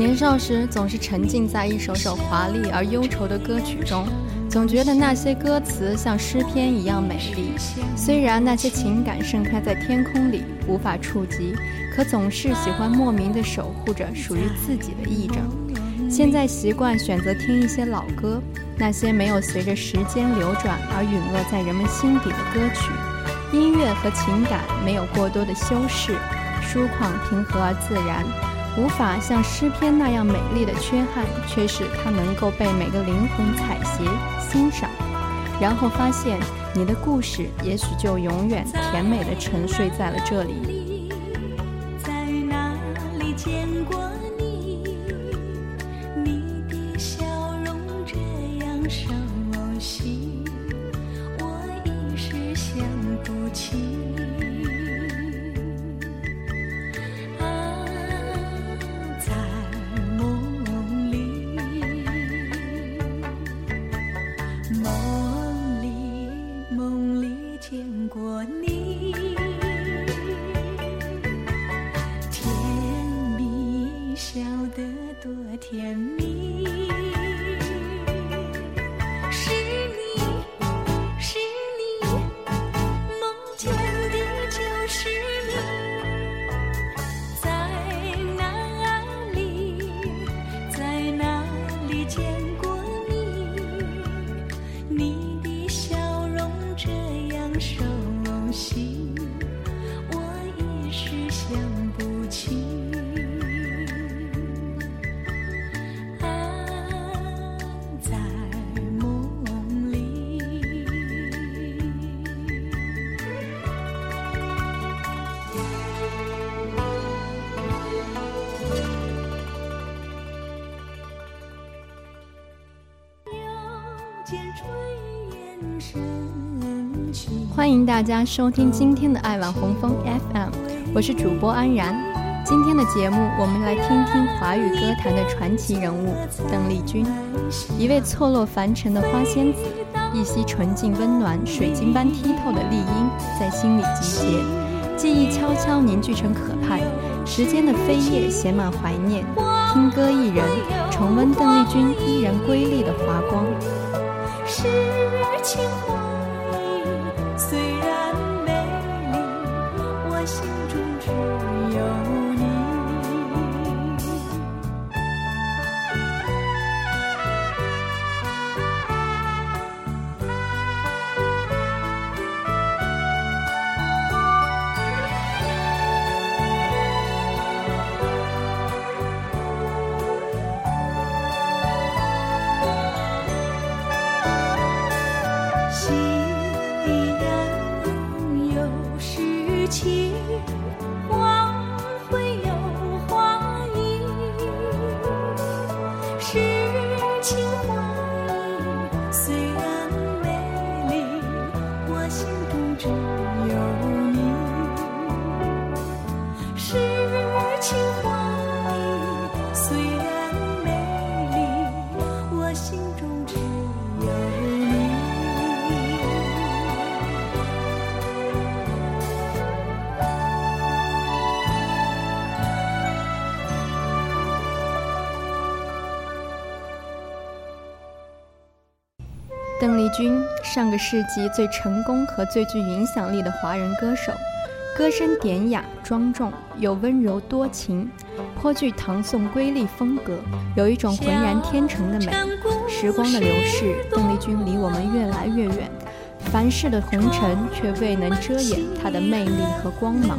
年少时总是沉浸在一首首华丽而忧愁的歌曲中，总觉得那些歌词像诗篇一样美丽。虽然那些情感盛开在天空里，无法触及，可总是喜欢莫名地守护着属于自己的意境。现在习惯选择听一些老歌，那些没有随着时间流转而陨落在人们心底的歌曲，音乐和情感没有过多的修饰，舒旷平和而自然。无法像诗篇那样美丽的缺憾，却使它能够被每个灵魂采撷、欣赏，然后发现你的故事也许就永远甜美的沉睡在了这里。在哪里见过欢迎大家收听今天的爱晚红枫 FM，我是主播安然。今天的节目，我们来听听华语歌坛的传奇人物邓丽君，一位错落凡尘的花仙子，一袭纯净温暖、水晶般剔透的丽音在心里集结，记忆悄悄凝聚成可盼。时间的飞叶写满怀念，听歌一人，重温邓丽君依然瑰丽的华光。是情话。虽然。邓丽君，上个世纪最成功和最具影响力的华人歌手，歌声典雅庄重，又温柔多情，颇具唐宋瑰丽风格，有一种浑然天成的美。时光的流逝，邓丽君离我们越来越远，凡世的红尘却未能遮掩她的魅力和光芒。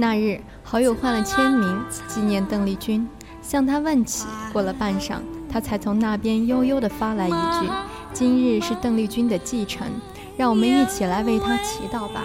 那日，好友换了签名，纪念邓丽君，向他问起。过了半晌，他才从那边悠悠地发来一句：“今日是邓丽君的忌辰，让我们一起来为她祈祷吧。”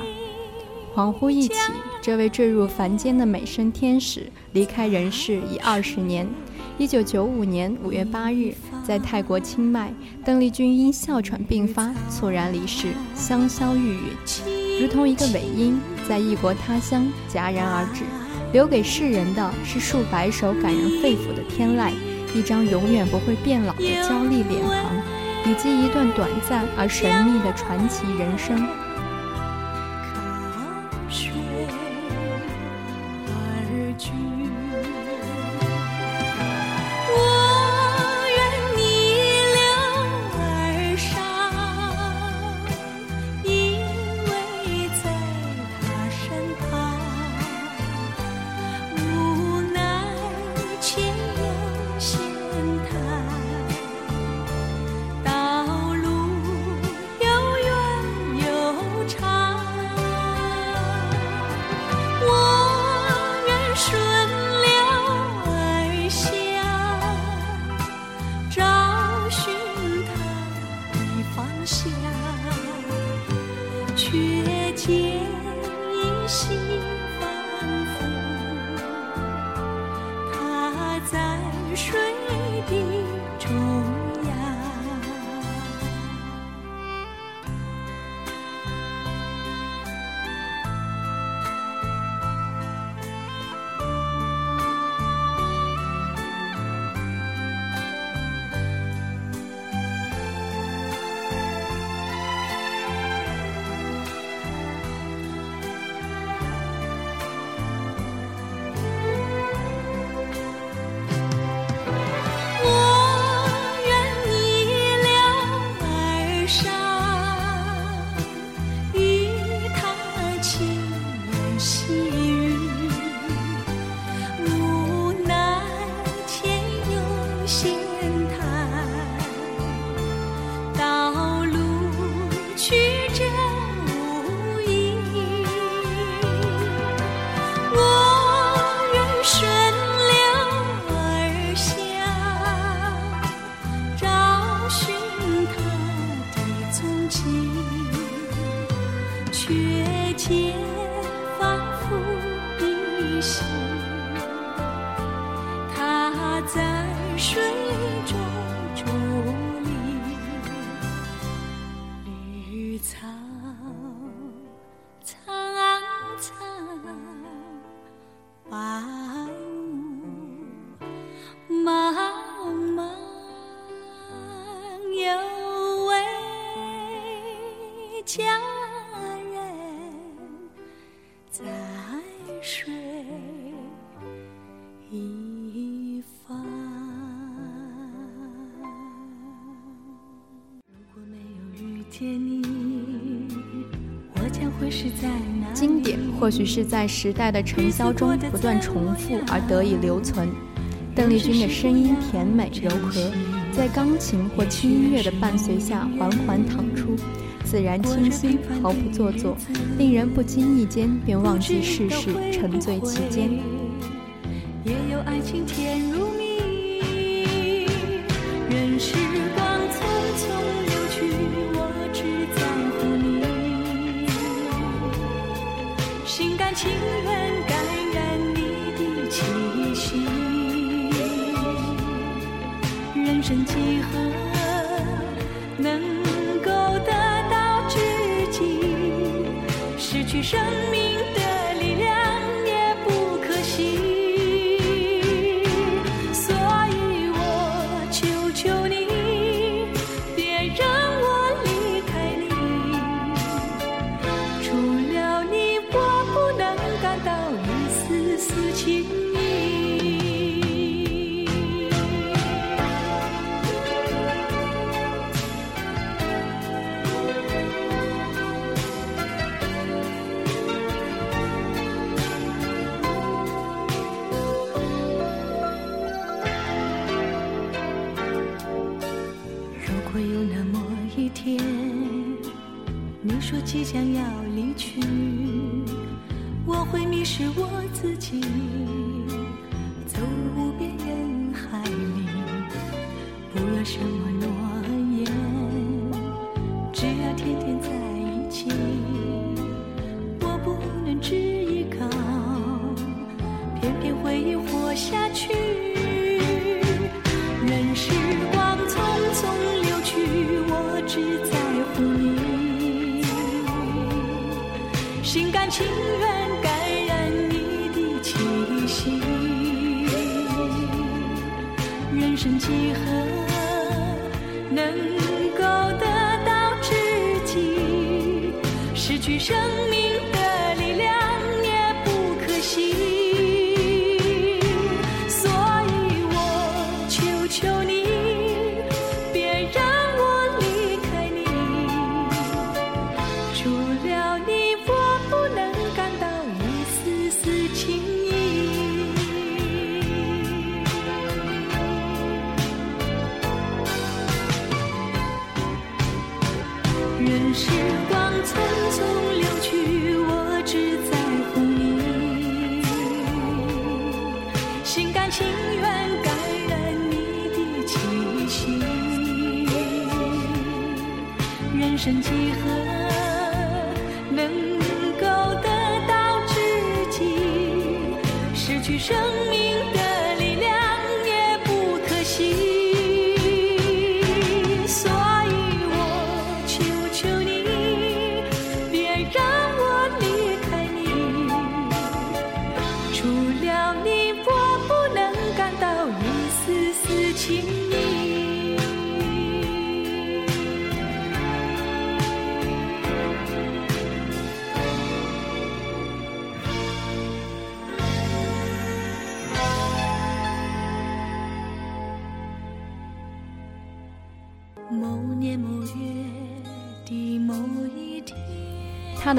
恍惚一起，这位坠入凡间的美声天使离开人世已二十年。一九九五年五月八日，在泰国清迈，邓丽君因哮喘病发猝然离世，香消玉殒。如同一个尾音，在异国他乡戛然而止，留给世人的是数百首感人肺腑的天籁，一张永远不会变老的娇丽脸庞，以及一段短暂而神秘的传奇人生。却见经典或许是在时代的尘嚣中不断重复而得以留存。邓丽君的声音甜美柔和，在钢琴或轻音乐的伴随下缓缓淌出，自然清新，毫不做作，令人不经意间便忘记世事，沉醉其间。也有爱情甜生离去，我会迷失我自己，走入无边人海里，不要什么诺言，只要天天在一起。我不能只依靠，偏偏回忆活下去。情愿感染你的气息。人生几何人生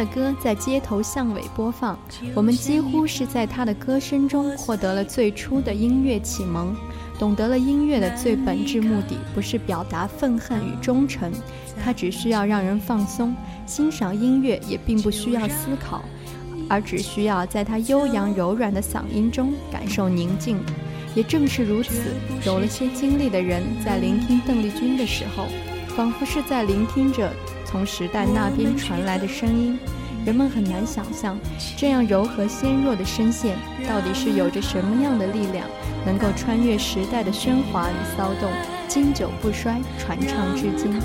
歌在街头巷尾播放，我们几乎是在他的歌声中获得了最初的音乐启蒙，懂得了音乐的最本质目的不是表达愤恨与忠诚，它只需要让人放松，欣赏音乐也并不需要思考，而只需要在他悠扬柔软的嗓音中感受宁静。也正是如此，有了些经历的人在聆听邓丽君的时候，仿佛是在聆听着从时代那边传来的声音。人们很难想象，这样柔和纤弱的声线，到底是有着什么样的力量，能够穿越时代的喧哗与骚动，经久不衰，传唱至今。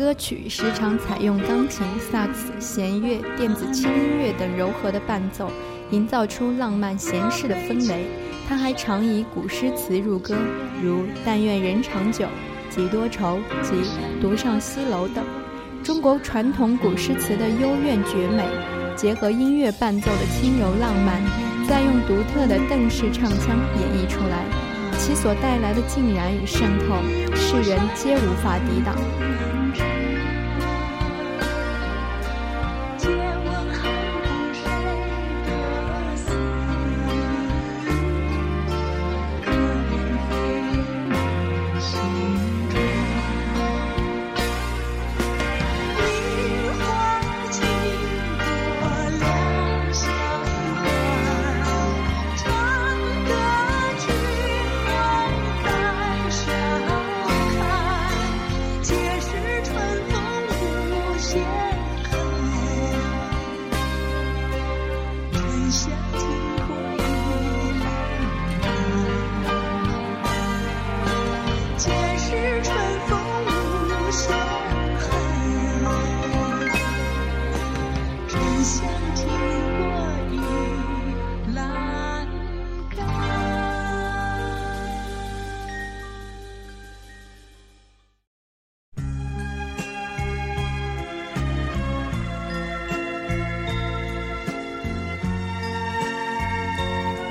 歌曲时常采用钢琴、萨克斯、弦乐、电子轻音乐等柔和的伴奏，营造出浪漫闲适的氛围。他还常以古诗词入歌，如“但愿人长久，几多愁”及“独上西楼”等。中国传统古诗词的幽怨绝美，结合音乐伴奏的轻柔浪漫，再用独特的邓氏唱腔演绎出来，其所带来的浸染与渗透，世人皆无法抵挡。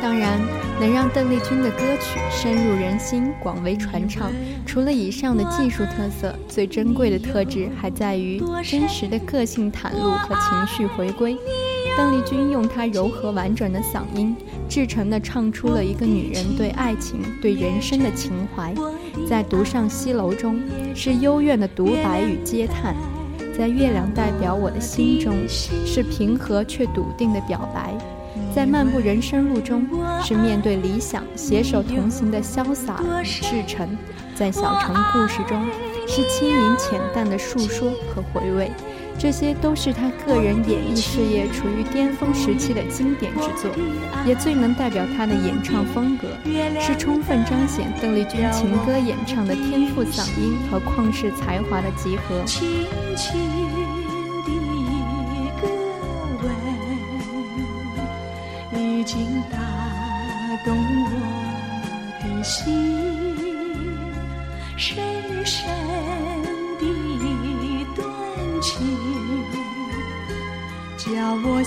当然，能让邓丽君的歌曲深入人心、广为传唱，除了以上的技术特色，最珍贵的特质还在于真实的个性袒露和情绪回归。邓丽君用她柔和婉转的嗓音，至诚地唱出了一个女人对爱情、对人生的情怀。在《独上西楼》中，是幽怨的独白与嗟叹；在《月亮代表我的心》中，是平和却笃定的表白。在漫步人生路中，是面对理想携手同行的潇洒与至诚；在小城故事中，是轻盈浅淡的述说和回味。这些都是他个人演艺事业处于巅峰时期的经典之作，也最能代表他的演唱风格，是充分彰显邓丽君情歌演唱的天赋嗓音和旷世才华的集合。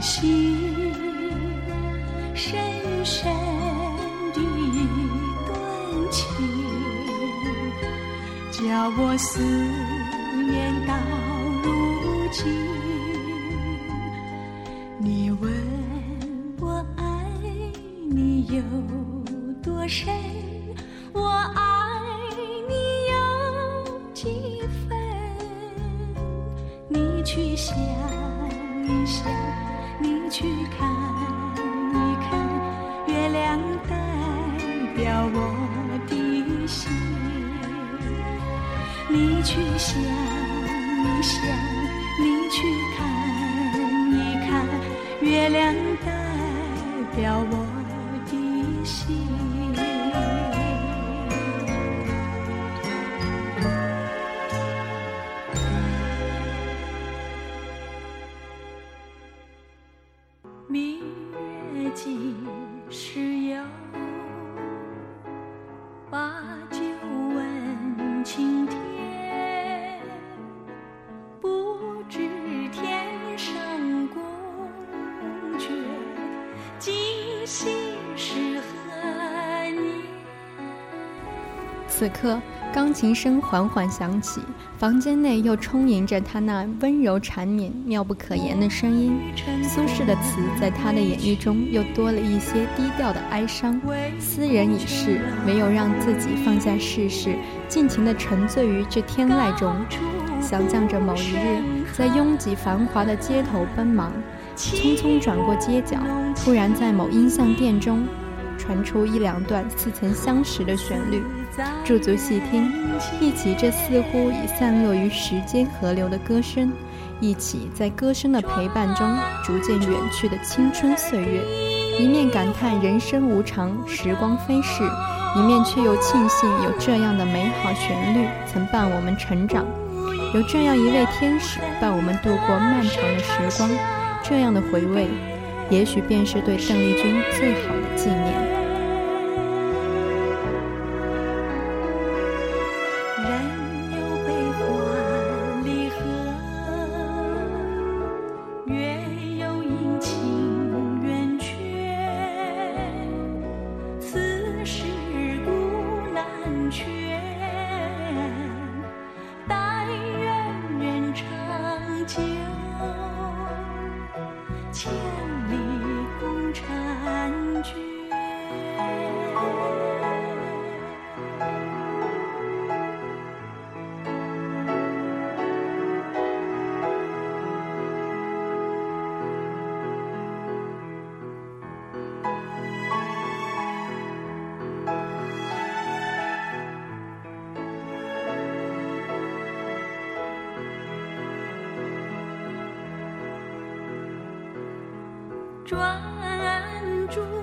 心深深的一段情叫我思念到如今。此刻。钢琴声缓缓响起，房间内又充盈着他那温柔缠绵、妙不可言的声音。苏轼的词在他的演绎中又多了一些低调的哀伤。斯人已逝，没有让自己放下世事，尽情地沉醉于这天籁中，想象着某一日在拥挤繁华的街头奔忙，匆匆转过街角，突然在某音像店中。传出一两段似曾相识的旋律，驻足细听，一起这似乎已散落于时间河流的歌声，一起在歌声的陪伴中逐渐远去的青春岁月，一面感叹人生无常，时光飞逝，一面却又庆幸有这样的美好旋律曾伴我们成长，有这样一位天使伴我们度过漫长的时光，这样的回味。也许便是对邓丽君最好的纪念。专注。